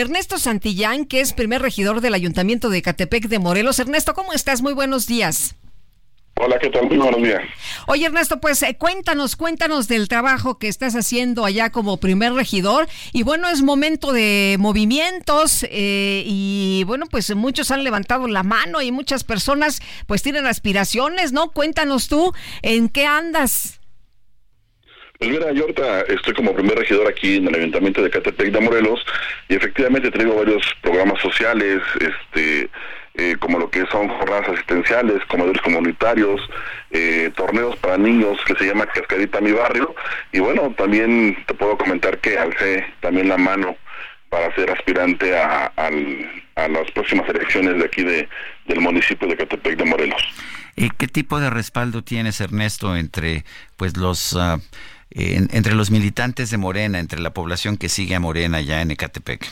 Ernesto Santillán, que es primer regidor del Ayuntamiento de Catepec de Morelos. Ernesto, ¿cómo estás? Muy buenos días. Hola, ¿qué tal? Muy buenos días. Oye, Ernesto, pues eh, cuéntanos, cuéntanos del trabajo que estás haciendo allá como primer regidor. Y bueno, es momento de movimientos eh, y bueno, pues muchos han levantado la mano y muchas personas pues tienen aspiraciones, ¿no? Cuéntanos tú, ¿en qué andas? Pues mira, estoy como primer regidor aquí en el Ayuntamiento de Catepec de Morelos y efectivamente traigo varios programas sociales, este eh, como lo que son jornadas asistenciales, comedores comunitarios, eh, torneos para niños que se llama Cascadita Mi Barrio. Y bueno, también te puedo comentar que alcé también la mano para ser aspirante a, las próximas elecciones de aquí de, del municipio de Catepec de Morelos. ¿Y qué tipo de respaldo tienes, Ernesto, entre pues los entre los militantes de Morena, entre la población que sigue a Morena ya en Ecatepec?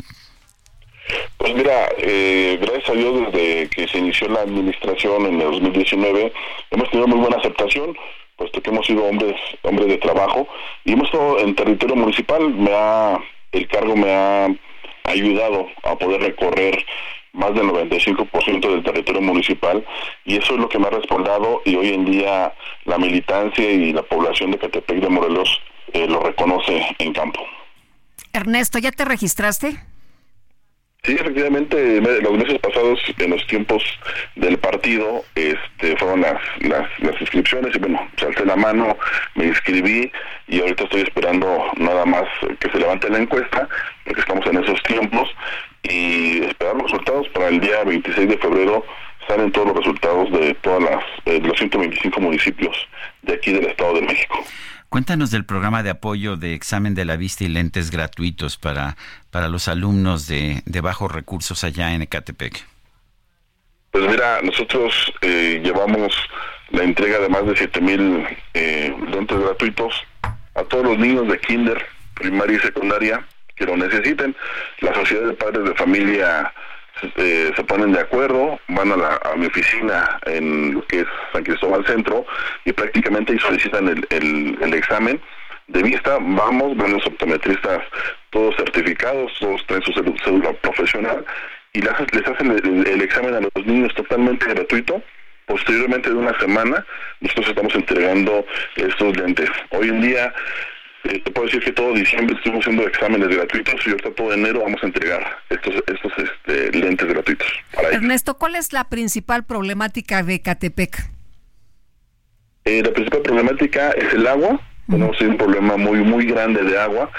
Pues mira, eh, gracias a Dios desde que se inició la administración en el 2019 hemos tenido muy buena aceptación, puesto que hemos sido hombres hombres de trabajo y hemos estado en territorio municipal. Me ha el cargo me ha ayudado a poder recorrer más del 95% del territorio municipal y eso es lo que me ha respaldado y hoy en día la militancia y la población de Catepec de Morelos eh, lo reconoce en campo. Ernesto, ¿ya te registraste? Sí, efectivamente, los meses pasados, en los tiempos del partido, este, fueron las, las, las inscripciones y bueno, salté la mano, me inscribí y ahorita estoy esperando nada más que se levante la encuesta, porque estamos en esos tiempos y esperar los resultados para el día 26 de febrero salen todos los resultados de todas las eh, de los 125 municipios de aquí del Estado de México. Cuéntanos del programa de apoyo de examen de la vista y lentes gratuitos para, para los alumnos de, de bajos recursos allá en Ecatepec. Pues mira, nosotros eh, llevamos la entrega de más de 7 mil eh, lentes gratuitos a todos los niños de kinder, primaria y secundaria que lo necesiten. La Sociedad de Padres de Familia eh, se ponen de acuerdo, van a, la, a mi oficina en lo que es San Cristóbal Centro y prácticamente solicitan el, el, examen de vista, vamos, van los optometristas todos certificados, todos traen su cédula profesional y les, hacen el, examen a los niños totalmente gratuito. Posteriormente de una semana, nosotros estamos entregando estos lentes. Hoy en día eh, te puedo decir que todo diciembre estuvimos haciendo exámenes gratuitos y ahorita todo enero vamos a entregar estos estos este, lentes gratuitos. Ernesto, ¿cuál es la principal problemática de Catepec? Eh, la principal problemática es el agua. Tenemos un problema muy muy grande de agua,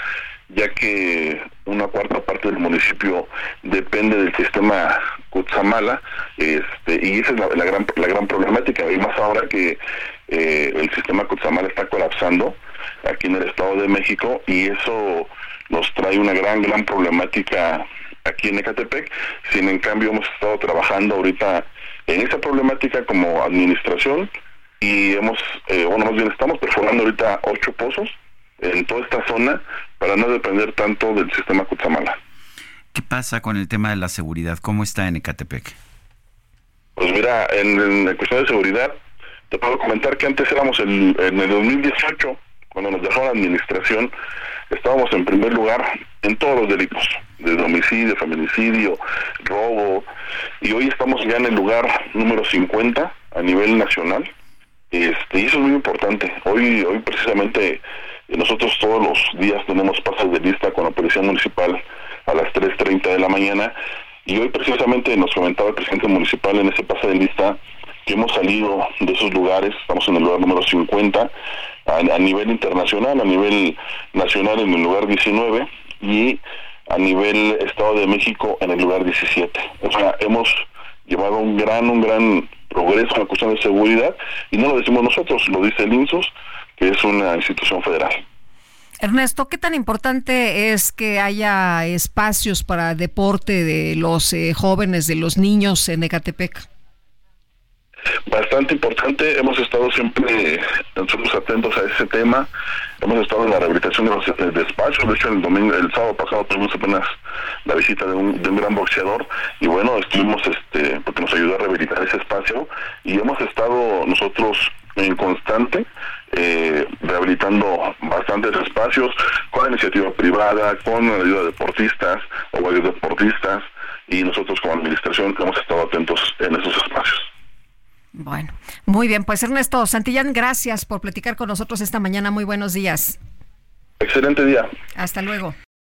ya que una cuarta parte del municipio depende del sistema Cutzamala, este, y esa es la, gran la gran problemática. Y más ahora que eh, el sistema Cutzamala está colapsando aquí en el Estado de México y eso nos trae una gran, gran problemática aquí en Ecatepec. Sin en cambio hemos estado trabajando ahorita en esa problemática como administración y hemos, eh, bueno, más bien estamos perforando ahorita ocho pozos en toda esta zona para no depender tanto del sistema Cutzamala. ¿Qué pasa con el tema de la seguridad? ¿Cómo está en Ecatepec? Pues mira, en, la cuestión de seguridad, te puedo comentar que antes éramos en, en el 2018 cuando nos dejó la administración, estábamos en primer lugar en todos los delitos, desde homicidio, feminicidio, robo, y hoy estamos ya en el lugar número 50 a nivel nacional. Este, y eso es muy importante. Hoy, hoy precisamente nosotros todos los días tenemos pases de lista con la Policía Municipal a las 3.30 de la mañana y hoy precisamente nos comentaba el presidente municipal en ese pase de lista que hemos salido de esos lugares, estamos en el lugar número 50 a, nivel internacional, a nivel nacional en el lugar 19 y a nivel Estado de México en el lugar 17. O sea, hemos llevado un gran, un gran progreso en la cuestión de seguridad y no lo decimos nosotros, lo dice el INSUS, que es una institución federal. Ernesto, ¿qué tan importante es que haya espacios para deporte de los eh, jóvenes, de los niños en Ecatepec? Bastante importante. Hemos estado siempre nosotros atentos a ese tema. Hemos estado en la rehabilitación de los espacios. De hecho, el domingo, el sábado pasado tuvimos apenas la visita de un, de un gran boxeador y bueno, estuvimos, este, porque nos ayudó a rehabilitar ese espacio y hemos estado nosotros en constante eh, rehabilitando bastantes espacios con la iniciativa privada, con la ayuda de deportistas o varios deportistas y nosotros como administración hemos estado atentos en esos espacios. Bueno, muy bien. Pues Ernesto Santillán, gracias por platicar con nosotros esta mañana. Muy buenos días. Excelente día. Hasta luego.